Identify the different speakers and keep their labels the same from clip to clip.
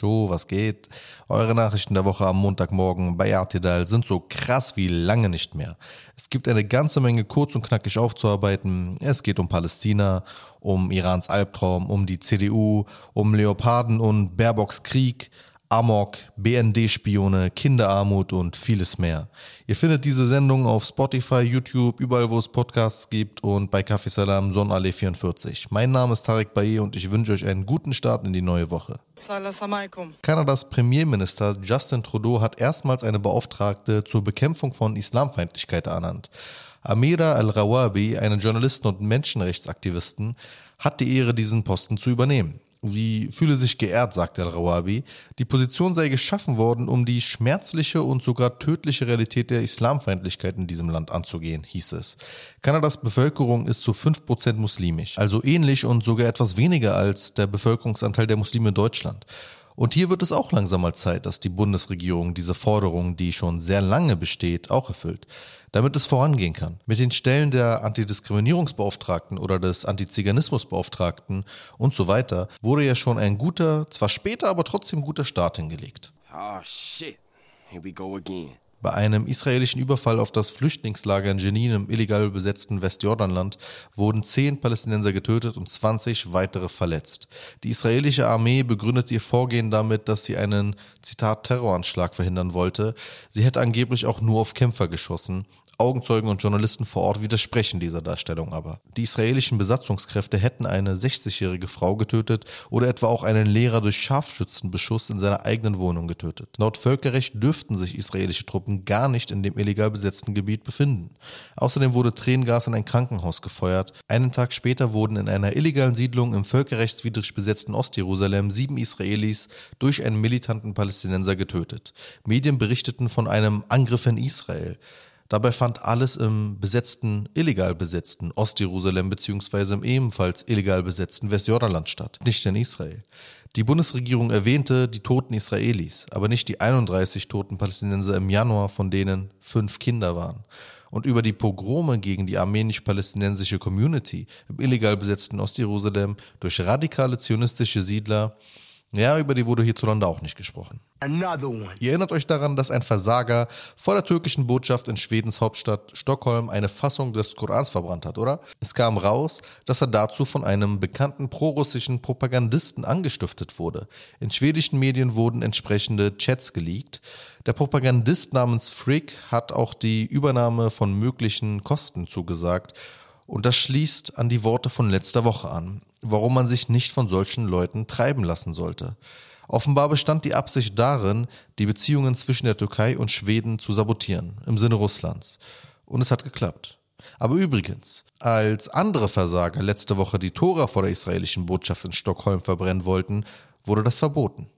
Speaker 1: Scho, was geht? Eure Nachrichten der Woche am Montagmorgen bei RTL sind so krass wie lange nicht mehr. Es gibt eine ganze Menge kurz und knackig aufzuarbeiten. Es geht um Palästina, um Irans Albtraum, um die CDU, um Leoparden und Baerbocks Krieg. Amok, BND-Spione, Kinderarmut und vieles mehr. Ihr findet diese Sendung auf Spotify, YouTube, überall wo es Podcasts gibt und bei Kaffee Salam Sonnallee 44. Mein Name ist Tarek Baye und ich wünsche euch einen guten Start in die neue Woche. Kanadas Premierminister Justin Trudeau hat erstmals eine Beauftragte zur Bekämpfung von Islamfeindlichkeit ernannt. Amira Al-Rawabi, eine Journalistin und Menschenrechtsaktivistin, hat die Ehre, diesen Posten zu übernehmen. Sie fühle sich geehrt, sagt Al-Rawabi. Die Position sei geschaffen worden, um die schmerzliche und sogar tödliche Realität der Islamfeindlichkeit in diesem Land anzugehen, hieß es. Kanadas Bevölkerung ist zu 5% muslimisch, also ähnlich und sogar etwas weniger als der Bevölkerungsanteil der Muslime in Deutschland. Und hier wird es auch langsam mal Zeit, dass die Bundesregierung diese Forderung, die schon sehr lange besteht, auch erfüllt damit es vorangehen kann. Mit den Stellen der Antidiskriminierungsbeauftragten oder des Antiziganismusbeauftragten und so weiter wurde ja schon ein guter, zwar später, aber trotzdem guter Start hingelegt. Oh shit, here we go again. Bei einem israelischen Überfall auf das Flüchtlingslager in Jenin im illegal besetzten Westjordanland wurden zehn Palästinenser getötet und 20 weitere verletzt. Die israelische Armee begründet ihr Vorgehen damit, dass sie einen, Zitat, Terroranschlag verhindern wollte. Sie hätte angeblich auch nur auf Kämpfer geschossen. Augenzeugen und Journalisten vor Ort widersprechen dieser Darstellung aber. Die israelischen Besatzungskräfte hätten eine 60-jährige Frau getötet oder etwa auch einen Lehrer durch Scharfschützenbeschuss in seiner eigenen Wohnung getötet. Laut Völkerrecht dürften sich israelische Truppen gar nicht in dem illegal besetzten Gebiet befinden. Außerdem wurde Tränengas in ein Krankenhaus gefeuert. Einen Tag später wurden in einer illegalen Siedlung im völkerrechtswidrig besetzten Ostjerusalem sieben Israelis durch einen militanten Palästinenser getötet. Medien berichteten von einem Angriff in Israel. Dabei fand alles im besetzten, illegal besetzten Ostjerusalem beziehungsweise im ebenfalls illegal besetzten Westjordanland statt, nicht in Israel. Die Bundesregierung erwähnte die toten Israelis, aber nicht die 31 toten Palästinenser im Januar, von denen fünf Kinder waren. Und über die Pogrome gegen die armenisch-palästinensische Community im illegal besetzten Ostjerusalem durch radikale zionistische Siedler ja, über die wurde hierzulande auch nicht gesprochen. Ihr erinnert euch daran, dass ein Versager vor der türkischen Botschaft in Schwedens Hauptstadt Stockholm eine Fassung des Korans verbrannt hat, oder? Es kam raus, dass er dazu von einem bekannten prorussischen Propagandisten angestiftet wurde. In schwedischen Medien wurden entsprechende Chats geleakt. Der Propagandist namens Frick hat auch die Übernahme von möglichen Kosten zugesagt und das schließt an die Worte von letzter Woche an, warum man sich nicht von solchen Leuten treiben lassen sollte. Offenbar bestand die Absicht darin, die Beziehungen zwischen der Türkei und Schweden zu sabotieren, im Sinne Russlands. Und es hat geklappt. Aber übrigens, als andere Versager letzte Woche die Tora vor der israelischen Botschaft in Stockholm verbrennen wollten, wurde das verboten.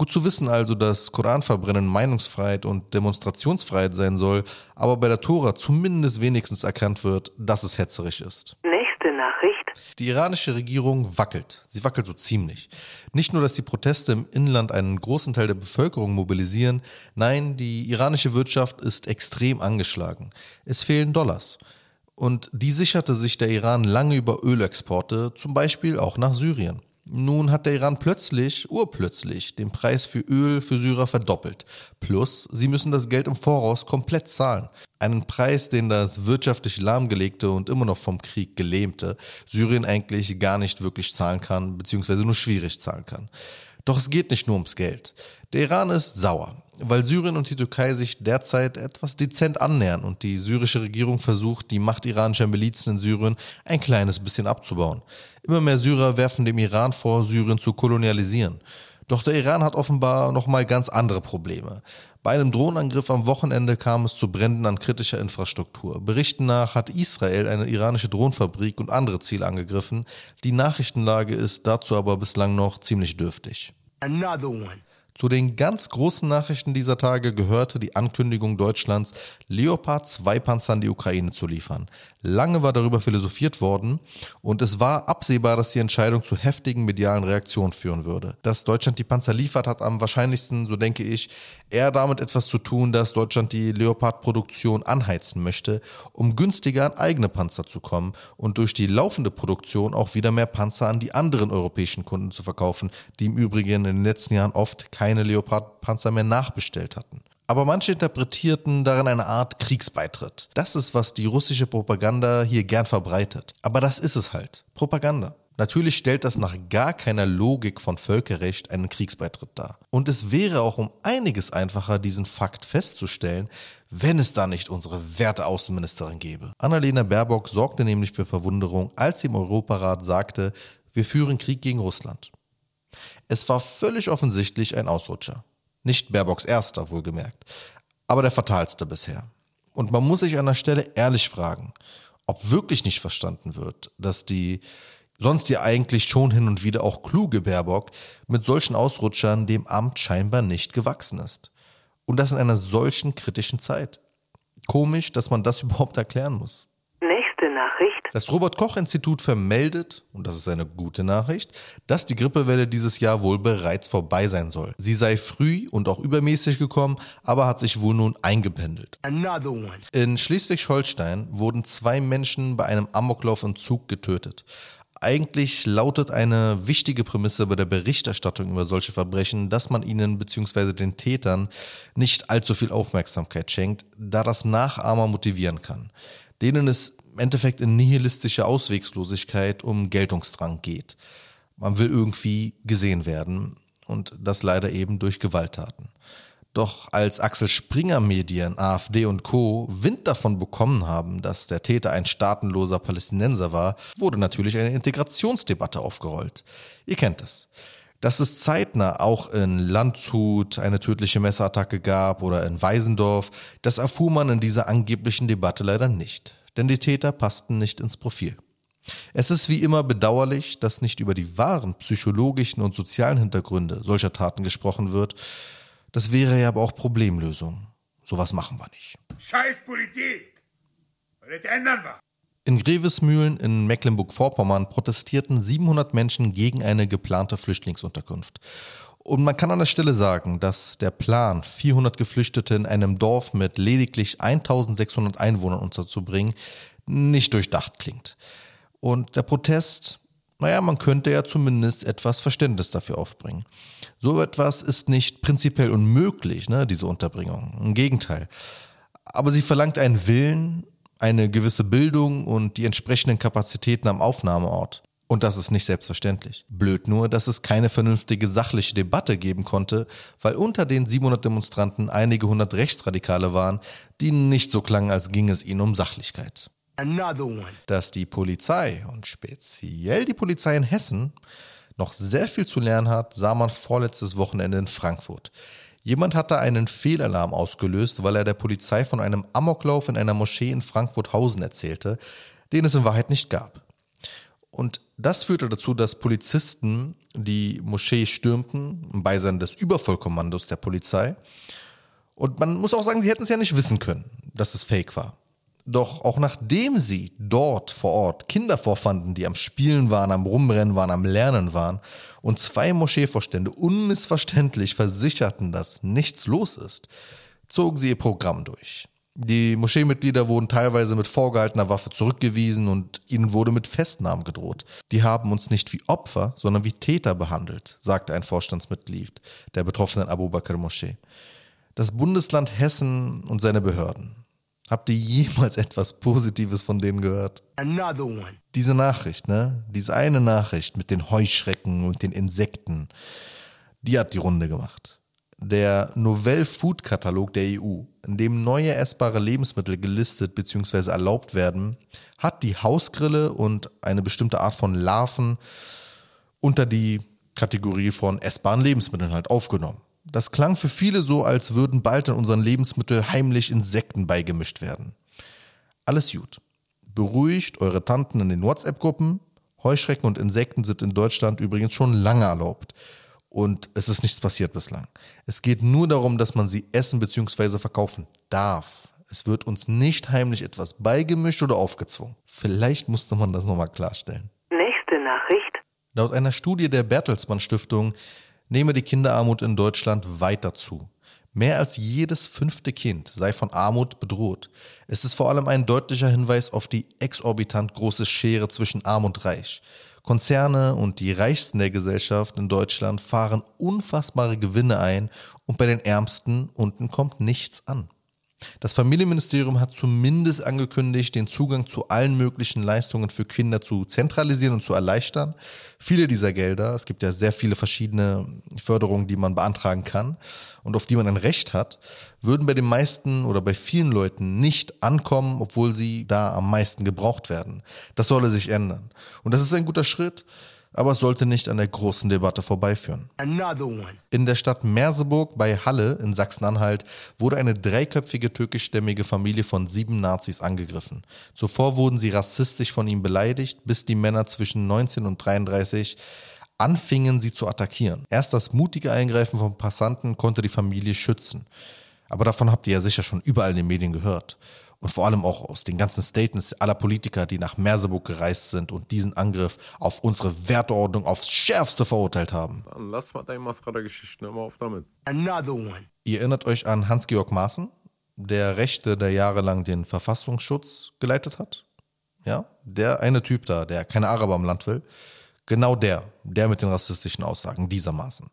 Speaker 1: Gut zu wissen also, dass Koranverbrennen Meinungsfreiheit und Demonstrationsfreiheit sein soll, aber bei der Tora zumindest wenigstens erkannt wird, dass es hetzerisch ist.
Speaker 2: Nächste Nachricht.
Speaker 1: Die iranische Regierung wackelt. Sie wackelt so ziemlich. Nicht nur, dass die Proteste im Inland einen großen Teil der Bevölkerung mobilisieren, nein, die iranische Wirtschaft ist extrem angeschlagen. Es fehlen Dollars. Und die sicherte sich der Iran lange über Ölexporte, zum Beispiel auch nach Syrien. Nun hat der Iran plötzlich, urplötzlich, den Preis für Öl für Syrer verdoppelt. Plus, sie müssen das Geld im Voraus komplett zahlen. Einen Preis, den das wirtschaftlich lahmgelegte und immer noch vom Krieg gelähmte Syrien eigentlich gar nicht wirklich zahlen kann, beziehungsweise nur schwierig zahlen kann. Doch es geht nicht nur ums Geld. Der Iran ist sauer, weil Syrien und die Türkei sich derzeit etwas dezent annähern und die syrische Regierung versucht, die Macht iranischer Milizen in Syrien ein kleines bisschen abzubauen. Immer mehr Syrer werfen dem Iran vor, Syrien zu kolonialisieren. Doch der Iran hat offenbar nochmal ganz andere Probleme. Bei einem Drohnenangriff am Wochenende kam es zu Bränden an kritischer Infrastruktur. Berichten nach hat Israel eine iranische Drohnenfabrik und andere Ziele angegriffen. Die Nachrichtenlage ist dazu aber bislang noch ziemlich dürftig. Another one. Zu den ganz großen Nachrichten dieser Tage gehörte die Ankündigung Deutschlands, Leopard 2 Panzer an die Ukraine zu liefern. Lange war darüber philosophiert worden und es war absehbar, dass die Entscheidung zu heftigen medialen Reaktionen führen würde. Dass Deutschland die Panzer liefert, hat am wahrscheinlichsten, so denke ich, eher damit etwas zu tun, dass Deutschland die Leopard-Produktion anheizen möchte, um günstiger an eigene Panzer zu kommen und durch die laufende Produktion auch wieder mehr Panzer an die anderen europäischen Kunden zu verkaufen, die im Übrigen in den letzten Jahren oft keine Leopard-Panzer mehr nachbestellt hatten. Aber manche interpretierten darin eine Art Kriegsbeitritt. Das ist, was die russische Propaganda hier gern verbreitet. Aber das ist es halt. Propaganda. Natürlich stellt das nach gar keiner Logik von Völkerrecht einen Kriegsbeitritt dar. Und es wäre auch um einiges einfacher, diesen Fakt festzustellen, wenn es da nicht unsere werte Außenministerin gäbe. Annalena Baerbock sorgte nämlich für Verwunderung, als sie im Europarat sagte, wir führen Krieg gegen Russland. Es war völlig offensichtlich ein Ausrutscher. Nicht Baerbocks erster, wohlgemerkt, aber der fatalste bisher. Und man muss sich an der Stelle ehrlich fragen, ob wirklich nicht verstanden wird, dass die sonst ja eigentlich schon hin und wieder auch kluge Baerbock mit solchen Ausrutschern dem Amt scheinbar nicht gewachsen ist. Und das in einer solchen kritischen Zeit. Komisch, dass man das überhaupt erklären muss.
Speaker 2: Nächste Nachricht.
Speaker 1: Das Robert Koch Institut vermeldet, und das ist eine gute Nachricht, dass die Grippewelle dieses Jahr wohl bereits vorbei sein soll. Sie sei früh und auch übermäßig gekommen, aber hat sich wohl nun eingependelt. In Schleswig-Holstein wurden zwei Menschen bei einem Amoklauf im Zug getötet. Eigentlich lautet eine wichtige Prämisse bei der Berichterstattung über solche Verbrechen, dass man ihnen bzw. den Tätern nicht allzu viel Aufmerksamkeit schenkt, da das Nachahmer motivieren kann, denen es Endeffekt in nihilistische Auswegslosigkeit um Geltungsdrang geht. Man will irgendwie gesehen werden und das leider eben durch Gewalttaten. Doch als Axel Springer Medien, AfD und Co. Wind davon bekommen haben, dass der Täter ein staatenloser Palästinenser war, wurde natürlich eine Integrationsdebatte aufgerollt. Ihr kennt es. Dass es zeitnah auch in Landshut eine tödliche Messerattacke gab oder in Weisendorf, das erfuhr man in dieser angeblichen Debatte leider nicht. Denn die Täter passten nicht ins Profil. Es ist wie immer bedauerlich, dass nicht über die wahren psychologischen und sozialen Hintergründe solcher Taten gesprochen wird, das wäre ja aber auch Problemlösung. Sowas machen wir nicht.
Speaker 3: Scheiß Politik! Das ändern wir!
Speaker 1: In Grevesmühlen in Mecklenburg-Vorpommern protestierten 700 Menschen gegen eine geplante Flüchtlingsunterkunft. Und man kann an der Stelle sagen, dass der Plan, 400 Geflüchtete in einem Dorf mit lediglich 1600 Einwohnern unterzubringen, nicht durchdacht klingt. Und der Protest, naja, man könnte ja zumindest etwas Verständnis dafür aufbringen. So etwas ist nicht prinzipiell unmöglich, ne, diese Unterbringung. Im Gegenteil. Aber sie verlangt einen Willen, eine gewisse Bildung und die entsprechenden Kapazitäten am Aufnahmeort. Und das ist nicht selbstverständlich. Blöd nur, dass es keine vernünftige sachliche Debatte geben konnte, weil unter den 700 Demonstranten einige hundert Rechtsradikale waren, die nicht so klangen, als ging es ihnen um Sachlichkeit. Dass die Polizei und speziell die Polizei in Hessen noch sehr viel zu lernen hat, sah man vorletztes Wochenende in Frankfurt. Jemand hatte einen Fehlalarm ausgelöst, weil er der Polizei von einem Amoklauf in einer Moschee in Frankfurt-Hausen erzählte, den es in Wahrheit nicht gab. Und das führte dazu, dass Polizisten die Moschee stürmten, im Beisein des Übervollkommandos der Polizei. Und man muss auch sagen, sie hätten es ja nicht wissen können, dass es fake war. Doch auch nachdem sie dort vor Ort Kinder vorfanden, die am Spielen waren, am Rumrennen waren, am Lernen waren und zwei Moscheevorstände unmissverständlich versicherten, dass nichts los ist, zogen sie ihr Programm durch. Die Moscheemitglieder wurden teilweise mit vorgehaltener Waffe zurückgewiesen und ihnen wurde mit Festnahmen gedroht. Die haben uns nicht wie Opfer, sondern wie Täter behandelt, sagte ein Vorstandsmitglied der betroffenen Abu Bakr Moschee. Das Bundesland Hessen und seine Behörden Habt ihr jemals etwas Positives von denen gehört?
Speaker 3: Another one.
Speaker 1: Diese Nachricht, ne? Diese eine Nachricht mit den Heuschrecken und den Insekten, die hat die Runde gemacht. Der Novell Food Katalog der EU, in dem neue essbare Lebensmittel gelistet bzw. erlaubt werden, hat die Hausgrille und eine bestimmte Art von Larven unter die Kategorie von essbaren Lebensmitteln halt aufgenommen. Das klang für viele so, als würden bald in unseren Lebensmitteln heimlich Insekten beigemischt werden. Alles gut. Beruhigt eure Tanten in den WhatsApp-Gruppen. Heuschrecken und Insekten sind in Deutschland übrigens schon lange erlaubt. Und es ist nichts passiert bislang. Es geht nur darum, dass man sie essen bzw. verkaufen darf. Es wird uns nicht heimlich etwas beigemischt oder aufgezwungen. Vielleicht musste man das nochmal klarstellen.
Speaker 2: Nächste Nachricht.
Speaker 1: Laut einer Studie der Bertelsmann Stiftung nehme die Kinderarmut in Deutschland weiter zu. Mehr als jedes fünfte Kind sei von Armut bedroht. Es ist vor allem ein deutlicher Hinweis auf die exorbitant große Schere zwischen Arm und Reich. Konzerne und die Reichsten der Gesellschaft in Deutschland fahren unfassbare Gewinne ein und bei den Ärmsten unten kommt nichts an. Das Familienministerium hat zumindest angekündigt, den Zugang zu allen möglichen Leistungen für Kinder zu zentralisieren und zu erleichtern. Viele dieser Gelder, es gibt ja sehr viele verschiedene Förderungen, die man beantragen kann und auf die man ein Recht hat, würden bei den meisten oder bei vielen Leuten nicht ankommen, obwohl sie da am meisten gebraucht werden. Das solle sich ändern. Und das ist ein guter Schritt aber es sollte nicht an der großen Debatte vorbeiführen. In der Stadt Merseburg bei Halle in Sachsen-Anhalt wurde eine dreiköpfige türkischstämmige Familie von sieben Nazis angegriffen. Zuvor wurden sie rassistisch von ihm beleidigt, bis die Männer zwischen 19 und 33 anfingen, sie zu attackieren. Erst das mutige Eingreifen von Passanten konnte die Familie schützen. Aber davon habt ihr ja sicher schon überall in den Medien gehört und vor allem auch aus den ganzen Statements aller Politiker, die nach Merseburg gereist sind und diesen Angriff auf unsere Werteordnung aufs Schärfste verurteilt haben.
Speaker 4: Dann lass mal deine Mascara-Geschichten immer auf damit.
Speaker 2: Another one.
Speaker 1: Ihr erinnert euch an Hans-Georg Maaßen, der Rechte, der jahrelang den Verfassungsschutz geleitet hat? Ja, der eine Typ da, der keine Araber im Land will. Genau der, der mit den rassistischen Aussagen, dieser Maaßen.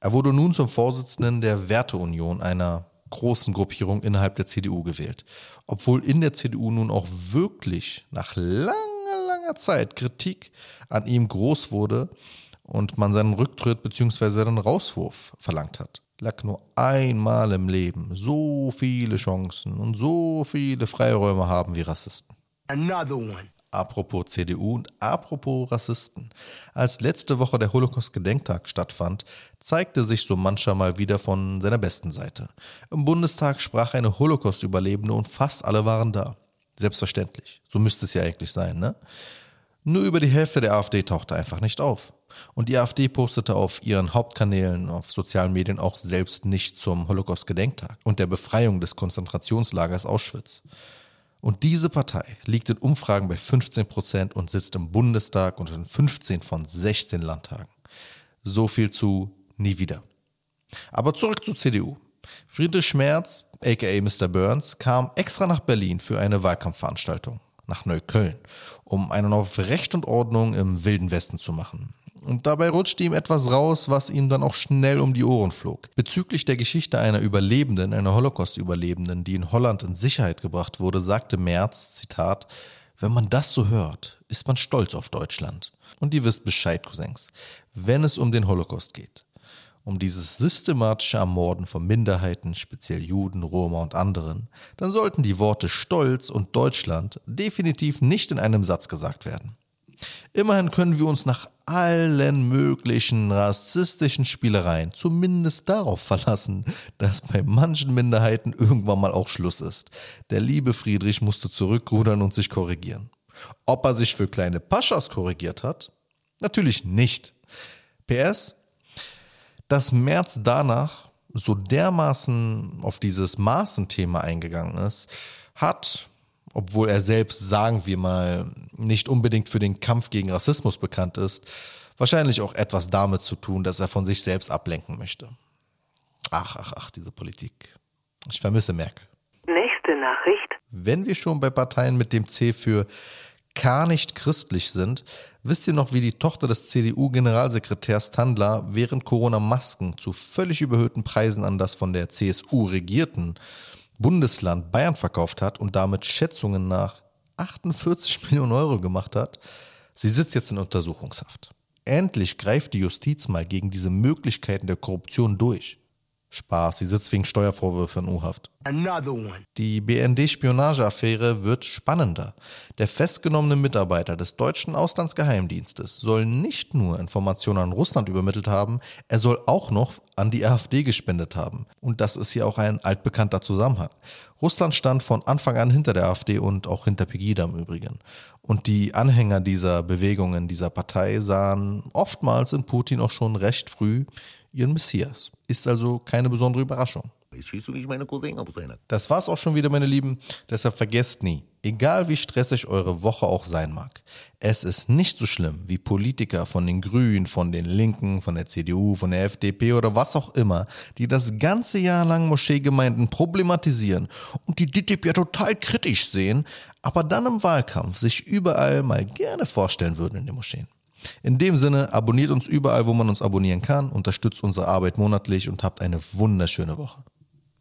Speaker 1: Er wurde nun zum Vorsitzenden der Werteunion, einer großen Gruppierung innerhalb der CDU gewählt. Obwohl in der CDU nun auch wirklich nach langer, langer Zeit Kritik an ihm groß wurde und man seinen Rücktritt bzw. seinen Rauswurf verlangt hat. Lag nur einmal im Leben so viele Chancen und so viele Freiräume haben wie Rassisten.
Speaker 2: Another one.
Speaker 1: Apropos CDU und apropos Rassisten. Als letzte Woche der Holocaust-Gedenktag stattfand, zeigte sich so mancher mal wieder von seiner besten Seite. Im Bundestag sprach eine Holocaust-Überlebende und fast alle waren da. Selbstverständlich. So müsste es ja eigentlich sein, ne? Nur über die Hälfte der AfD tauchte einfach nicht auf. Und die AfD postete auf ihren Hauptkanälen auf sozialen Medien auch selbst nicht zum Holocaust-Gedenktag und der Befreiung des Konzentrationslagers Auschwitz. Und diese Partei liegt in Umfragen bei 15 Prozent und sitzt im Bundestag und in 15 von 16 Landtagen. So viel zu nie wieder. Aber zurück zur CDU. Friedrich Schmerz, aka Mr. Burns, kam extra nach Berlin für eine Wahlkampfveranstaltung, nach Neukölln, um einen auf Recht und Ordnung im Wilden Westen zu machen. Und dabei rutschte ihm etwas raus, was ihm dann auch schnell um die Ohren flog. Bezüglich der Geschichte einer Überlebenden, einer Holocaust-Überlebenden, die in Holland in Sicherheit gebracht wurde, sagte Merz, Zitat, wenn man das so hört, ist man stolz auf Deutschland. Und ihr wisst Bescheid, Cousins. Wenn es um den Holocaust geht, um dieses systematische Ermorden von Minderheiten, speziell Juden, Roma und anderen, dann sollten die Worte Stolz und Deutschland definitiv nicht in einem Satz gesagt werden. Immerhin können wir uns nach allen möglichen rassistischen Spielereien zumindest darauf verlassen, dass bei manchen Minderheiten irgendwann mal auch Schluss ist. Der liebe Friedrich musste zurückrudern und sich korrigieren. Ob er sich für kleine Paschas korrigiert hat? Natürlich nicht. PS, dass Merz danach so dermaßen auf dieses Maßenthema eingegangen ist, hat obwohl er selbst, sagen wir mal, nicht unbedingt für den Kampf gegen Rassismus bekannt ist, wahrscheinlich auch etwas damit zu tun, dass er von sich selbst ablenken möchte. Ach, ach, ach, diese Politik. Ich vermisse Merkel.
Speaker 2: Nächste Nachricht.
Speaker 1: Wenn wir schon bei Parteien mit dem C für gar nicht christlich sind, wisst ihr noch, wie die Tochter des CDU-Generalsekretärs Tandler während Corona Masken zu völlig überhöhten Preisen an das von der CSU regierten Bundesland Bayern verkauft hat und damit Schätzungen nach 48 Millionen Euro gemacht hat. Sie sitzt jetzt in Untersuchungshaft. Endlich greift die Justiz mal gegen diese Möglichkeiten der Korruption durch. Spaß, sie sitzt wegen Steuervorwürfen in U-Haft. Die BND-Spionageaffäre wird spannender. Der festgenommene Mitarbeiter des deutschen Auslandsgeheimdienstes soll nicht nur Informationen an Russland übermittelt haben, er soll auch noch an die AfD gespendet haben. Und das ist ja auch ein altbekannter Zusammenhang. Russland stand von Anfang an hinter der AfD und auch hinter Pegida im Übrigen. Und die Anhänger dieser Bewegungen, dieser Partei sahen oftmals in Putin auch schon recht früh ihren Messias. Ist also keine besondere Überraschung. Das war's auch schon wieder, meine Lieben. Deshalb vergesst nie, egal wie stressig eure Woche auch sein mag, es ist nicht so schlimm, wie Politiker von den Grünen, von den Linken, von der CDU, von der FDP oder was auch immer, die das ganze Jahr lang Moscheegemeinden problematisieren und die DITIB ja total kritisch sehen, aber dann im Wahlkampf sich überall mal gerne vorstellen würden in den Moscheen. In dem Sinne, abonniert uns überall, wo man uns abonnieren kann, unterstützt unsere Arbeit monatlich und habt eine wunderschöne Woche.